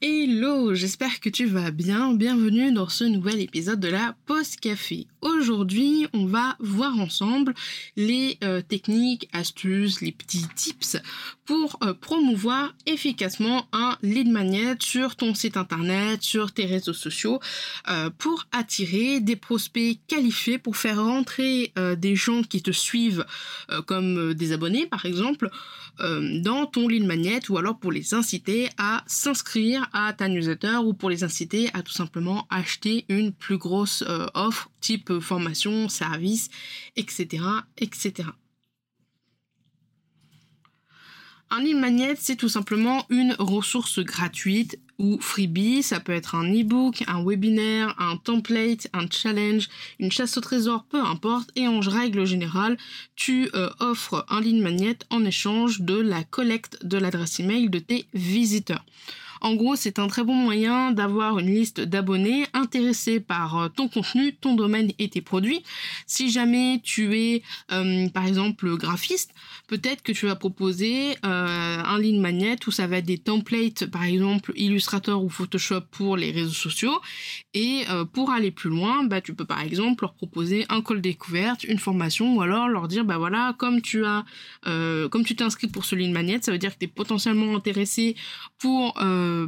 Hello, j'espère que tu vas bien. Bienvenue dans ce nouvel épisode de la Pause Café. Aujourd'hui, on va voir ensemble les euh, techniques, astuces, les petits tips pour euh, promouvoir efficacement un lead magnet sur ton site internet, sur tes réseaux sociaux, euh, pour attirer des prospects qualifiés, pour faire rentrer des gens qui te suivent comme des abonnés par exemple dans ton lead magnet ou alors pour les inciter à s'inscrire à ta newsletter ou pour les inciter à tout simplement acheter une plus grosse euh, offre type formation, service, etc. etc. Un lead magnet, c'est tout simplement une ressource gratuite ou freebie. Ça peut être un e-book, un webinaire, un template, un challenge, une chasse au trésor, peu importe. Et en règle générale, tu euh, offres un lead magnet en échange de la collecte de l'adresse email de tes visiteurs. En gros, c'est un très bon moyen d'avoir une liste d'abonnés intéressés par euh, ton contenu, ton domaine et tes produits. Si jamais tu es, euh, par exemple, graphiste, peut-être que tu vas proposer euh, un ligne magnet où ça va être des templates, par exemple, Illustrator ou Photoshop pour les réseaux sociaux. Et pour aller plus loin, bah, tu peux par exemple leur proposer un call découverte, une formation, ou alors leur dire, bah voilà, comme tu as, comme tu t'es pour ce ligne magnet, ça veut dire que tu es potentiellement intéressé pour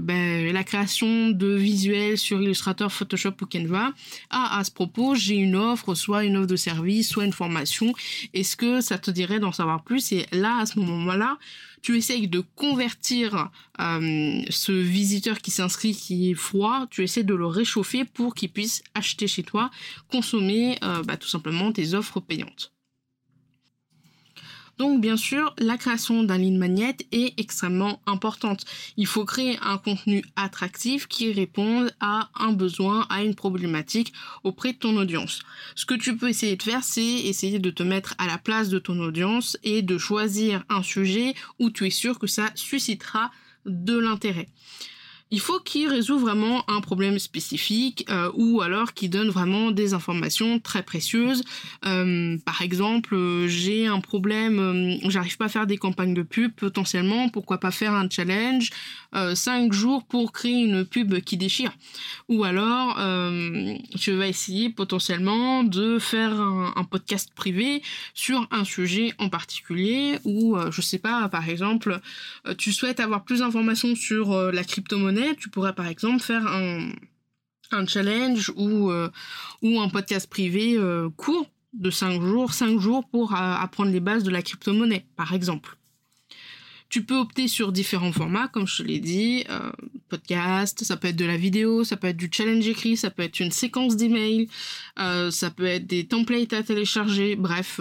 ben, la création de visuels sur Illustrator, Photoshop ou Canva. Ah, à ce propos, j'ai une offre, soit une offre de service, soit une formation. Est-ce que ça te dirait d'en savoir plus? Et là, à ce moment-là, tu essayes de convertir euh, ce visiteur qui s'inscrit, qui est froid, tu essaies de le réchauffer pour qu'il puisse acheter chez toi, consommer euh, bah, tout simplement tes offres payantes. Donc bien sûr, la création d'un lead magnet est extrêmement importante. Il faut créer un contenu attractif qui réponde à un besoin, à une problématique auprès de ton audience. Ce que tu peux essayer de faire, c'est essayer de te mettre à la place de ton audience et de choisir un sujet où tu es sûr que ça suscitera de l'intérêt il faut qu'il résout vraiment un problème spécifique euh, ou alors qu'il donne vraiment des informations très précieuses. Euh, par exemple, euh, j'ai un problème, j'arrive pas à faire des campagnes de pub potentiellement, pourquoi pas faire un challenge 5 jours pour créer une pub qui déchire. Ou alors, tu vas essayer potentiellement de faire un, un, podcast privé sur un sujet en particulier ou je sais pas, par exemple, tu souhaites avoir plus d'informations sur la crypto-monnaie tu pourrais par exemple faire un, challenge ou, euh, un podcast privé euh, court de 5 jours, 5 jours pour euh, apprendre les bases de la crypto-monnaie, par exemple. Tu peux opter sur différents formats, comme je te l'ai dit, podcast, ça peut être de la vidéo, ça peut être du challenge écrit, ça peut être une séquence d'emails, ça peut être des templates à télécharger, bref,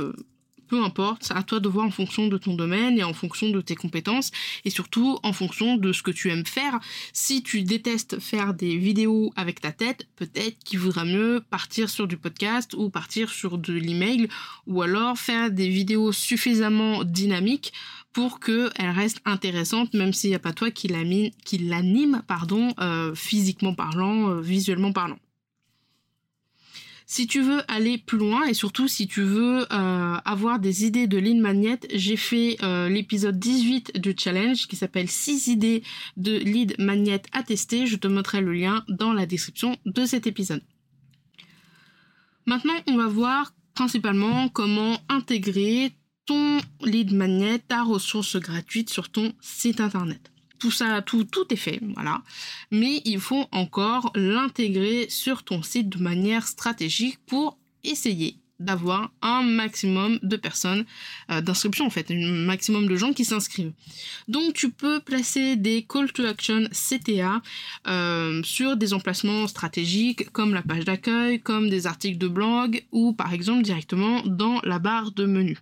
peu importe, à toi de voir en fonction de ton domaine et en fonction de tes compétences et surtout en fonction de ce que tu aimes faire. Si tu détestes faire des vidéos avec ta tête, peut-être qu'il vaudra mieux partir sur du podcast ou partir sur de l'email ou alors faire des vidéos suffisamment dynamiques pour qu'elles restent intéressantes même s'il n'y a pas toi qui l'anime, pardon, euh, physiquement parlant, euh, visuellement parlant. Si tu veux aller plus loin et surtout si tu veux euh, avoir des idées de lead magnet, j'ai fait euh, l'épisode 18 du challenge qui s'appelle 6 idées de lead magnet à tester. Je te mettrai le lien dans la description de cet épisode. Maintenant, on va voir principalement comment intégrer ton lead magnet, ta ressource gratuite sur ton site internet. Tout ça, tout, tout est fait, voilà. Mais il faut encore l'intégrer sur ton site de manière stratégique pour essayer d'avoir un maximum de personnes euh, d'inscription en fait, un maximum de gens qui s'inscrivent. Donc tu peux placer des call to action CTA euh, sur des emplacements stratégiques comme la page d'accueil, comme des articles de blog ou par exemple directement dans la barre de menu.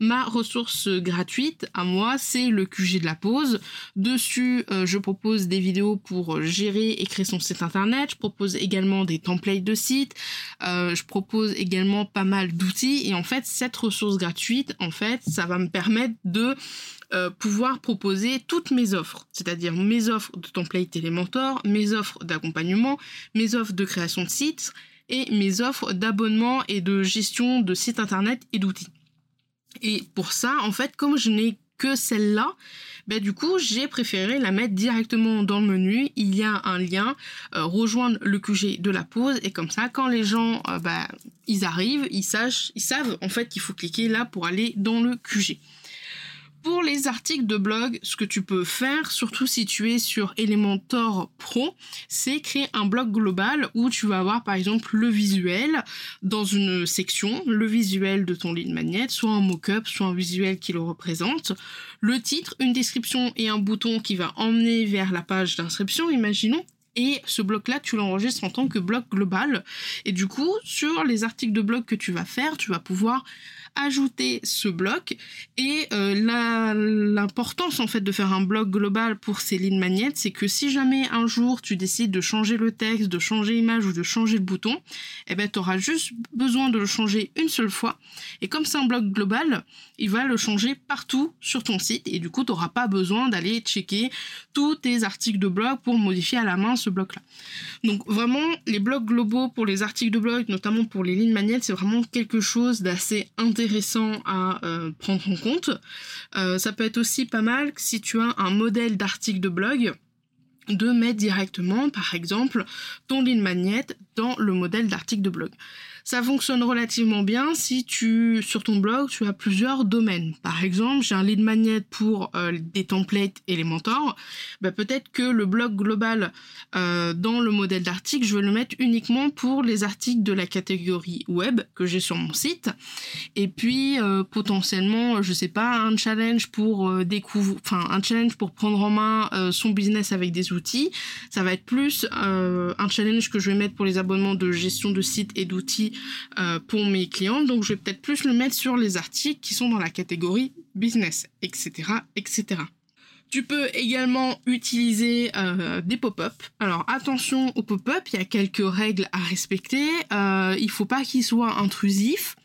Ma ressource gratuite à moi, c'est le QG de la pause. Dessus, euh, je propose des vidéos pour gérer et créer son site internet. Je propose également des templates de sites. Euh, je propose également pas mal d'outils. Et en fait, cette ressource gratuite, en fait, ça va me permettre de euh, pouvoir proposer toutes mes offres, c'est-à-dire mes offres de template Elementor, mes offres d'accompagnement, mes offres de création de sites et mes offres d'abonnement et de gestion de sites internet et d'outils. Et pour ça, en fait, comme je n'ai que celle-là, ben du coup, j'ai préféré la mettre directement dans le menu. Il y a un lien, euh, rejoindre le QG de la pause, et comme ça, quand les gens, euh, ben, ils arrivent, ils, savent en fait qu'il faut cliquer là pour aller dans le QG. Pour les articles de blog, ce que tu peux faire, surtout si tu es sur Elementor Pro, c'est créer un blog global où tu vas avoir par exemple le visuel dans une section, le visuel de ton lead magnet, soit un mock-up, soit un visuel qui le représente, le titre, une description et un bouton qui va emmener vers la page d'inscription, imaginons, et ce bloc-là, tu l'enregistres en tant que bloc global. Et du coup, sur les articles de blog que tu vas faire, tu vas pouvoir ajouter ce bloc. Et euh, l'importance en fait de faire un bloc global pour ces lignes magnettes c'est que si jamais un jour tu décides de changer le texte, de changer l'image ou de changer le bouton, eh ben tu auras juste besoin de le changer une seule fois. Et comme c'est un bloc global, il va le changer partout sur ton site. Et du coup tu n'auras pas besoin d'aller checker tous tes articles de blog pour modifier à la main ce bloc là. Donc vraiment les blocs globaux pour les articles de blog, notamment pour les lignes magnettes, c'est vraiment quelque chose d'assez intéressant intéressant à euh, prendre en compte. Euh, ça peut être aussi pas mal si tu as un modèle d'article de blog de mettre directement, par exemple, ton ligne magnète dans le modèle d'article de blog. Ça fonctionne relativement bien si tu, sur ton blog, tu as plusieurs domaines. Par exemple, j'ai un lead magnet pour euh, des templates Elementor. Bah, peut-être que le blog global euh, dans le modèle d'article, je vais le mettre uniquement pour les articles de la catégorie web que j'ai sur mon site. Et puis, euh, potentiellement, je sais pas, un challenge pour découvrir, enfin, un challenge pour prendre en main son business avec des outils. Ça va être plus un challenge que je vais mettre pour les abonnements de gestion de site et d'outils euh, pour mes clients. Donc je vais peut-être plus le mettre sur les articles qui sont dans la catégorie business, etc. etc. Tu peux également utiliser euh, des pop-up. Alors attention aux pop-up, il y a quelques règles à respecter. Euh, il faut pas qu'ils soient intrusifs.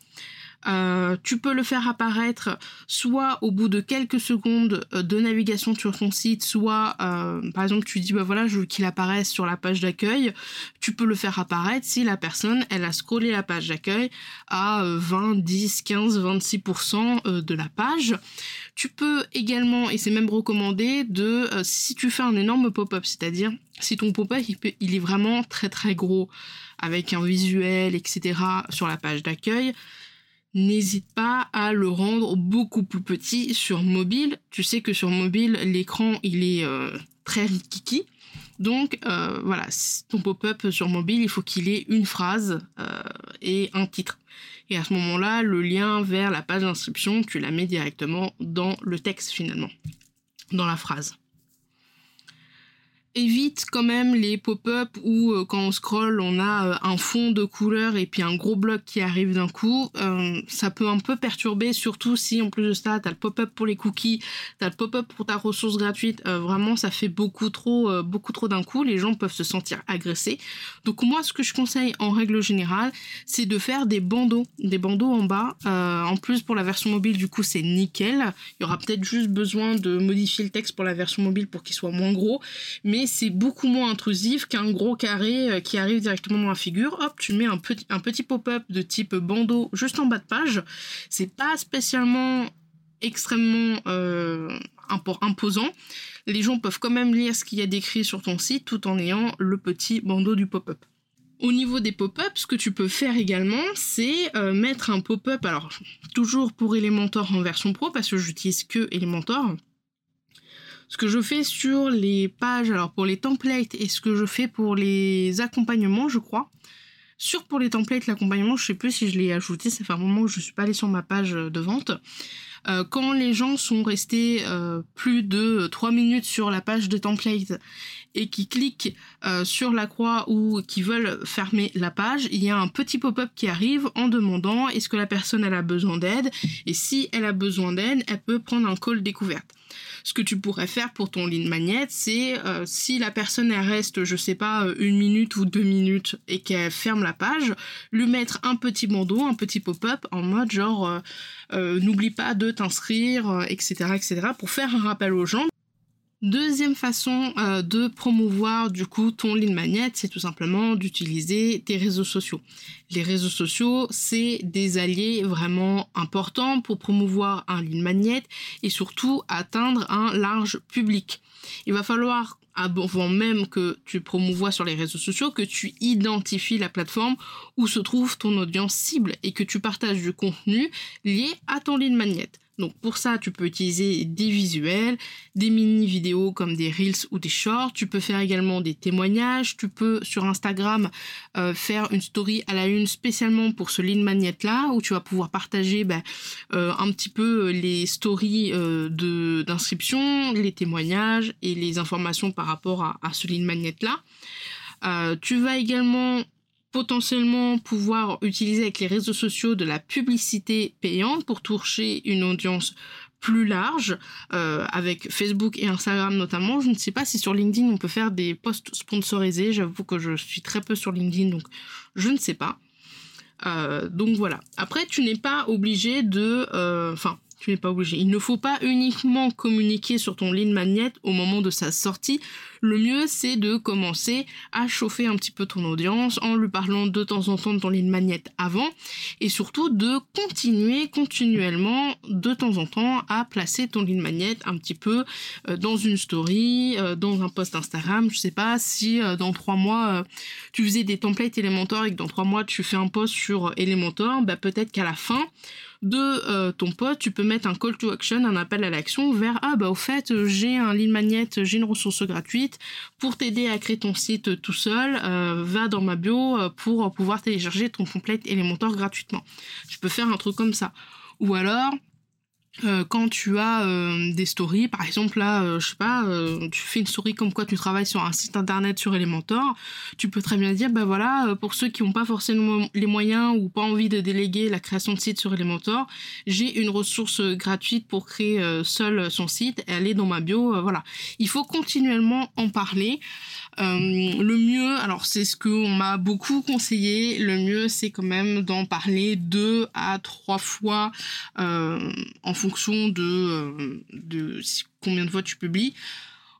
Euh, tu peux le faire apparaître soit au bout de quelques secondes euh, de navigation sur ton site, soit euh, par exemple tu dis bah voilà je veux qu'il apparaisse sur la page d'accueil. Tu peux le faire apparaître si la personne elle a scrollé la page d'accueil à 20, 10, 15, 26% de la page. Tu peux également, et c'est même recommandé, de si tu fais un énorme pop-up, c'est-à-dire si ton pop-up il est vraiment très très gros avec un visuel, etc. sur la page d'accueil, n'hésite pas à le rendre beaucoup plus petit sur mobile. Tu sais que sur mobile, l'écran, il est euh, très rikiki. Donc euh, voilà, ton pop-up sur mobile, il faut qu'il ait une phrase euh, et un titre. Et à ce moment-là, le lien vers la page d'inscription, tu la mets directement dans le texte finalement, dans la phrase évite quand même les pop-up où euh, quand on scrolle on a euh, un fond de couleur et puis un gros bloc qui arrive d'un coup. Euh, ça peut un peu perturber, surtout si en plus de ça t'as le pop-up pour les cookies, t'as le pop-up pour ta ressource gratuite. vraiment ça fait beaucoup trop, beaucoup trop d'un coup. Les gens peuvent se sentir agressés. Donc moi ce que je conseille en règle générale, c'est de faire des bandeaux, des bandeaux en bas. en plus pour la version mobile du coup c'est nickel. Il y aura peut-être juste besoin de modifier le texte pour la version mobile pour qu'il soit moins gros, mais c'est beaucoup moins intrusif qu'un gros carré euh, qui arrive directement dans la figure. Hop, tu mets un petit, pop-up de type bandeau juste en bas de page. C'est pas spécialement extrêmement euh, imposant. Les gens peuvent quand même lire ce qu'il y a décrit sur ton site tout en ayant le petit bandeau du pop-up. Au niveau des pop-up, ce que tu peux faire également, c'est euh, mettre un pop-up, alors toujours pour Elementor en version pro, parce que j'utilise que Elementor. Ce que je fais sur les pages, alors pour les templates et ce que je fais pour les accompagnements, je crois. Sur pour les templates, l'accompagnement, je sais plus si je l'ai ajouté, ça fait un moment que je suis pas allée sur ma page de vente. Euh, quand les gens sont restés euh, plus de 3 minutes sur la page de template et qui cliquent euh, sur la croix ou qui veulent fermer la page, il y a un petit pop-up qui arrive en demandant est-ce que la personne a besoin d'aide et si elle a besoin d'aide, elle peut prendre un call découverte. Ce que tu pourrais faire pour ton lead magnet, c'est euh, si la personne reste, je sais pas, euh, une minute ou deux minutes et qu'elle ferme la page, lui mettre un petit bandeau, un petit pop-up en mode genre euh, n'oublie pas de t'inscrire, etc., etc., pour faire un rappel aux gens Deuxième façon euh, de promouvoir du coup ton lead magnet, c'est tout simplement d'utiliser tes réseaux sociaux. Les réseaux sociaux, c'est des alliés vraiment importants pour promouvoir un lead magnet et surtout atteindre un large public. Il va falloir avant même que tu promouvois sur les réseaux sociaux, que tu identifies la plateforme où se trouve ton audience cible et que tu partages du contenu lié à ton lead magnet. Donc pour ça, tu peux utiliser des visuels, des mini vidéos comme des reels ou des shorts. Tu peux faire également des témoignages. Tu peux sur Instagram euh, faire une story à la une spécialement pour ce lead magnet là où tu vas pouvoir partager ben, euh, un petit peu les stories euh, d'inscription, les témoignages et les informations par rapport à, à ce lead magnet là. tu vas également potentiellement pouvoir utiliser avec les réseaux sociaux de la publicité payante pour toucher une audience plus large, euh, avec Facebook et Instagram notamment. Je ne sais pas si sur LinkedIn on peut faire des posts sponsorisés. J'avoue que je suis très peu sur LinkedIn, donc je ne sais pas. Euh, donc voilà. Après, tu n'es pas obligé de... Euh, enfin, tu n'es pas obligé. Il ne faut pas uniquement communiquer sur ton lead magnet au moment de sa sortie. Le mieux, c'est de commencer à chauffer un petit peu ton audience en lui parlant de temps en temps de ton lead magnet avant et surtout de continuer continuellement de temps en temps à placer ton lead magnet un petit peu euh, dans une story, euh, dans un post Instagram. Je sais pas si euh, dans trois mois tu faisais des templates Elementor et que dans trois mois tu fais un post sur Elementor, bah peut-être qu'à la fin de euh, ton pote, tu peux mettre un call to action, un appel à l'action vers ah bah au fait j'ai un lead magnet, j'ai une ressource gratuite pour t'aider à créer ton site tout seul, euh, va dans ma bio euh, pour pouvoir télécharger ton template Elementor gratuitement. Tu peux faire un truc comme ça. Ou alors euh, quand tu as euh, des stories, par exemple là, euh, je sais pas, tu fais une story comme quoi tu travailles sur un site internet sur Elementor, tu peux très bien dire, ben voilà, pour ceux qui n'ont pas forcément les moyens ou pas envie de déléguer la création de site sur Elementor, j'ai une ressource gratuite pour créer seul son site, elle est dans ma bio, voilà. Il faut continuellement en parler. Le mieux, alors c'est ce qu'on m'a beaucoup conseillé, le mieux c'est quand même d'en parler deux à trois fois en fonction de, euh, de combien de fois tu publies.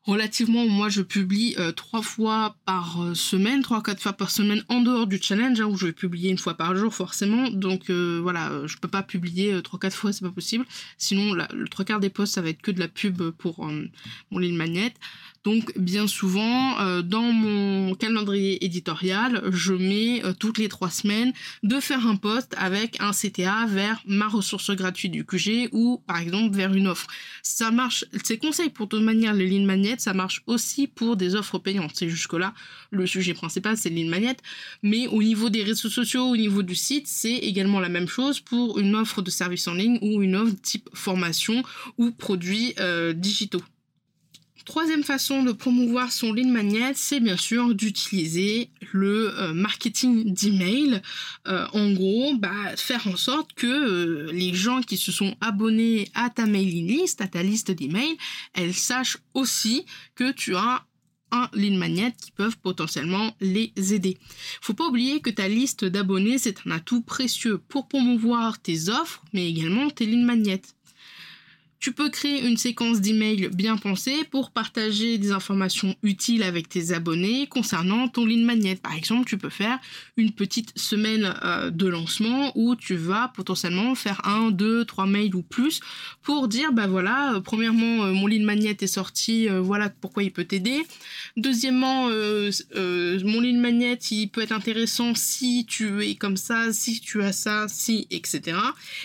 Relativement, moi je publie euh, trois fois par euh, semaine, trois quatre fois par semaine en dehors du challenge hein, où je vais publier une fois par jour forcément. Donc voilà, je peux pas publier trois quatre fois, c'est pas possible. Sinon, le trois quarts des posts ça va être que de la pub pour mon ligne magnète. Donc bien souvent, euh, dans mon calendrier éditorial, je mets euh, toutes les trois semaines de faire un post avec un CTA vers ma ressource gratuite du QG ou par exemple vers une offre. Ça marche, ces conseils pour de manière les lignes magnettes, ça marche aussi pour des offres payantes. C'est jusque-là le sujet principal, c'est les lignes magnettes. Mais au niveau des réseaux sociaux, au niveau du site, c'est également la même chose pour une offre de service en ligne ou une offre type formation ou produits euh, digitaux. Troisième façon de promouvoir son lead magnet, c'est bien sûr d'utiliser le euh, marketing d'email. Euh, en gros, bah, faire en sorte que euh, les gens qui se sont abonnés à ta mailing list, à ta liste d'emails, elles sachent aussi que tu as un lead magnet qui peuvent potentiellement les aider. Faut pas oublier que ta liste d'abonnés, c'est un atout précieux pour promouvoir tes offres, mais également tes lead magnets Tu peux créer une séquence d'emails bien pensée pour partager des informations utiles avec tes abonnés concernant ton lead magnet. Par exemple, tu peux faire une petite semaine euh, de lancement où tu vas potentiellement faire un, deux, trois mails ou plus pour dire bah voilà, euh, premièrement euh, mon lead magnet est sorti, voilà pourquoi il peut t'aider. Deuxièmement, mon lead magnet il peut être intéressant si tu es comme ça, si tu as ça, si etc.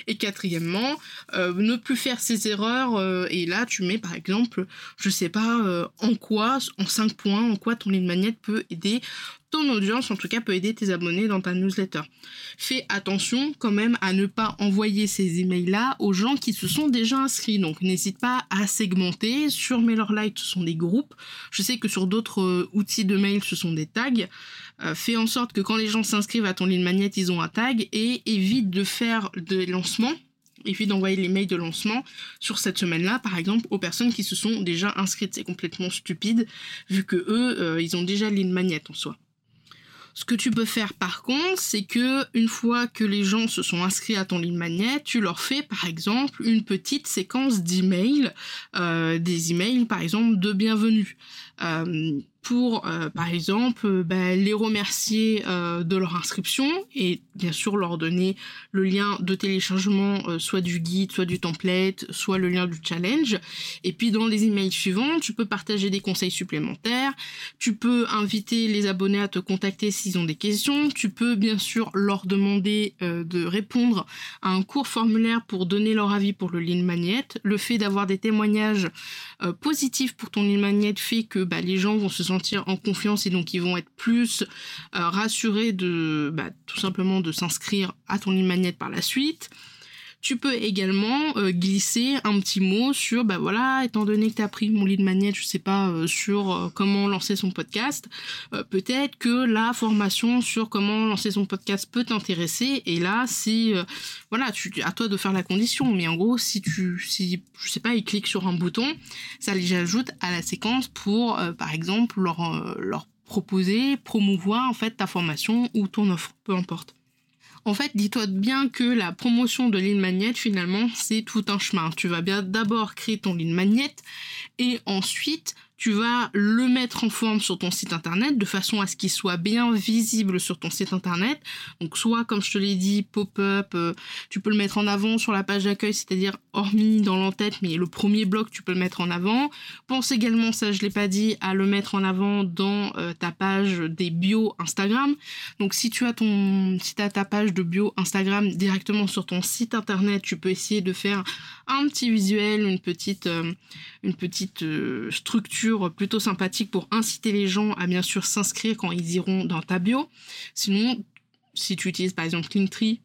Et quatrièmement, ne plus faire ces erreurs euh, et là tu mets par exemple, je sais pas euh, en quoi, en 5 points, en quoi ton lead magnet peut aider ton audience, en tout cas peut aider tes abonnés dans ta newsletter. Fais attention quand même à ne pas envoyer ces emails-là aux gens qui se sont déjà inscrits. Donc n'hésite pas à segmenter. Sur MailerLite, ce sont des groupes. Je sais que sur d'autres euh, outils de mail, ce sont des tags. fais en sorte que quand les gens s'inscrivent à ton lead magnet, ils ont un tag et évite de faire des lancements évite d'envoyer les mails de lancement sur cette semaine-là, par exemple, aux personnes qui se sont déjà inscrites. C'est complètement stupide, vu que eux, euh, ils ont déjà ligne magnet en soi. Ce que tu peux faire par contre, c'est que une fois que les gens se sont inscrits à ton ligne magnet, tu leur fais par exemple une petite séquence d'emails, euh, des emails par exemple de bienvenue. Euh, pour, euh, par exemple, euh, bah, les remercier euh, de leur inscription et bien sûr leur donner le lien de téléchargement, soit du guide, soit du template, soit le lien du challenge. Et puis dans les emails suivants, tu peux partager des conseils supplémentaires, tu peux inviter les abonnés à te contacter s'ils ont des questions, tu peux bien sûr leur demander de répondre à un court formulaire pour donner leur avis pour le lead magnet. Le fait d'avoir des témoignages positifs pour ton lead magnet fait que bah, les gens vont se sentir en confiance et donc ils vont être plus euh, rassurés de bah, tout simplement de s'inscrire à ton e par la suite. Tu peux également euh, glisser un petit mot sur, bah voilà, étant donné que tu as pris mon lead magnet, je sais pas, euh, sur euh, comment lancer son podcast, peut-être que la formation sur comment lancer son podcast peut t'intéresser. Et là, si, voilà, à toi de faire la condition. Mais en gros, si tu, si, je sais pas, ils cliquent sur un bouton, ça les ajoute à la séquence pour, par exemple, leur, leur proposer, promouvoir en fait ta formation ou ton offre, peu importe. En fait, dis-toi bien que la promotion de lead magnet, finalement, c'est tout un chemin. Tu vas bien d'abord créer ton lead magnet et ensuite tu vas le mettre en forme sur ton site internet de façon à ce qu'il soit bien visible sur ton site internet. Donc soit comme je te l'ai dit, pop-up, euh, tu peux le mettre en avant sur la page d'accueil, c'est-à-dire hormis dans l'entête, mais le premier bloc tu peux le mettre en avant. Pense également, ça je l'ai pas dit, à le mettre en avant dans euh, ta page des bio Instagram. Donc si tu as ton si ta page de bio Instagram directement sur ton site internet, tu peux essayer de faire un petit visuel, une euh, une petite structure plutôt sympathique pour inciter les gens à bien sûr s'inscrire quand ils iront dans ta bio. Sinon, si tu utilises par exemple Linktree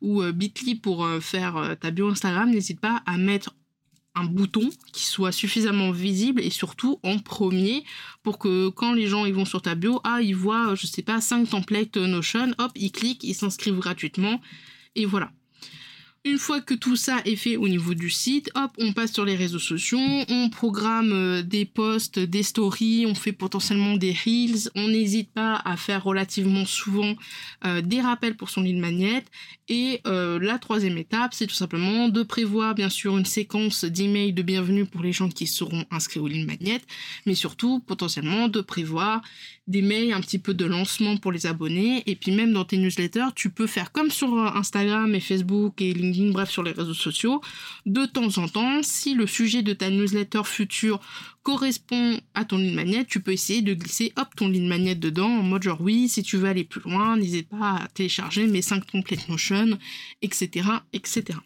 ou euh, Bitly pour euh, faire euh, ta bio Instagram, n'hésite pas à mettre un bouton qui soit suffisamment visible et surtout en premier pour que quand les gens vont sur ta bio, ah ils voient je sais pas 5 templates Notion, hop, ils cliquent, ils s'inscrivent gratuitement et voilà. Une fois que tout ça est fait au niveau du site, hop, on passe sur les réseaux sociaux, on programme euh, des posts, des stories, on fait potentiellement des reels, on n'hésite pas à faire relativement souvent euh, des rappels pour son lead magnet. Et euh, la troisième étape, c'est tout simplement de prévoir bien sûr une séquence d'emails de bienvenue pour les gens qui seront inscrits au lead magnet, mais surtout potentiellement de prévoir des mails, un petit peu de lancement pour les abonnés, et puis même dans tes newsletters, tu peux faire comme sur Instagram et Facebook et LinkedIn bref sur les réseaux sociaux, de temps en temps, si le sujet de ta newsletter future correspond à ton ligne magnet, tu peux essayer de glisser hop ton ligne magnet dedans en mode genre oui, si tu veux aller plus loin, n'hésite pas à télécharger mes 5 templates Notion, etc. etc.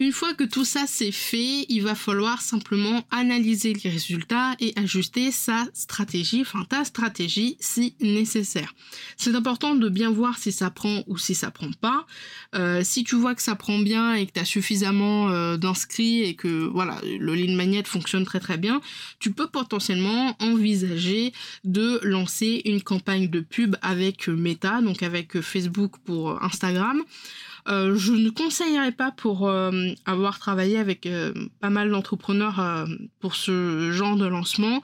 Une fois que tout ça c'est fait, il va falloir simplement analyser les résultats et ajuster sa stratégie, enfin ta stratégie si nécessaire. C'est important de bien voir si ça prend ou si ça prend pas. Euh, si tu vois que ça prend bien et que tu as suffisamment euh, d'inscrits et que voilà le lead magnet fonctionne très très bien, tu peux potentiellement envisager de lancer une campagne de pub avec Meta, donc avec Facebook pour Instagram. Euh, je ne conseillerais pas pour euh, avoir travaillé avec euh, pas mal d'entrepreneurs pour ce genre de lancement.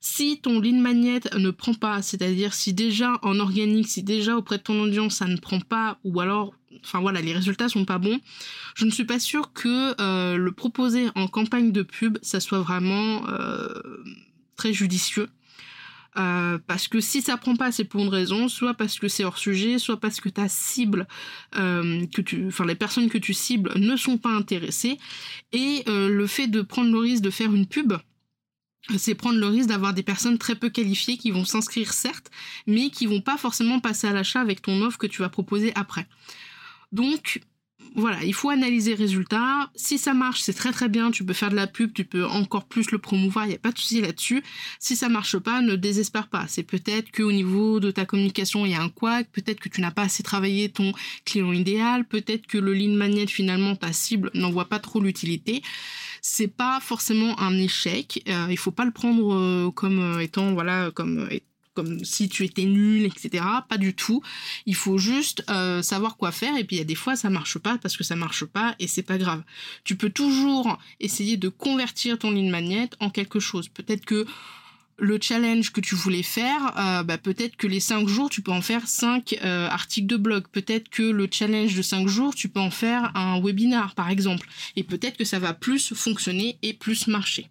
Si ton lead magnet ne prend pas, c'est-à-dire si déjà en organique, si déjà auprès de ton audience ça ne prend pas, ou alors, enfin voilà, les résultats sont pas bons, je ne suis pas sûre que le proposer en campagne de pub, ça soit vraiment très judicieux. Euh, parce que si ça prend pas, c'est pour une raison, soit parce que c'est hors sujet, soit parce que ta cible, euh, que tu, enfin les personnes que tu cibles ne sont pas intéressées, et euh, le fait de prendre le risque de faire une pub, c'est prendre le risque d'avoir des personnes très peu qualifiées qui vont s'inscrire certes, mais qui vont pas forcément passer à l'achat avec ton offre que tu vas proposer après. Donc voilà, il faut analyser le résultat. Si ça marche, c'est très très bien. Tu peux faire de la pub, tu peux encore plus le promouvoir. Il n'y a pas de souci là-dessus. Si ça marche pas, ne désespère pas. C'est peut-être qu'au niveau de ta communication, il y a un couac. Peut-être que tu n'as pas assez travaillé ton client idéal. Peut-être que le lead magnet, finalement, ta cible n'en voit pas trop l'utilité. C'est pas forcément un échec. Euh, il faut pas le prendre euh, comme euh, étant, voilà, comme comme si tu étais nul, etc. Pas du tout. Il faut juste euh, savoir quoi faire. Et puis il y a des fois ça marche pas parce que ça marche pas et c'est pas grave. Tu peux toujours essayer de convertir ton ligne magnet en quelque chose. Peut-être que le challenge que tu voulais faire, euh, bah, peut-être que les 5 jours, tu peux en faire 5 euh, articles de blog. Peut-être que le challenge de 5 jours, tu peux en faire un webinar, par exemple. Et peut-être que ça va plus fonctionner et plus marcher.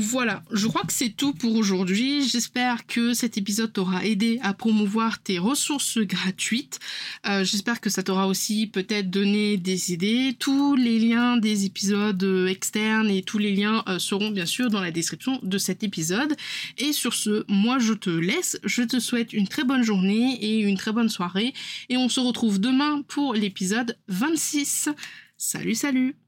Voilà, je crois que c'est tout pour aujourd'hui. J'espère que cet épisode t'aura aidé à promouvoir tes ressources gratuites. Euh, j'espère que ça t'aura aussi peut-être donné des idées. Tous les liens des épisodes euh, externes et tous les liens euh, seront bien sûr dans la description de cet épisode. Et sur ce, moi je te laisse. Je te souhaite une très bonne journée et une très bonne soirée. Et on se retrouve demain pour l'épisode 26. Salut, salut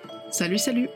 Salut salut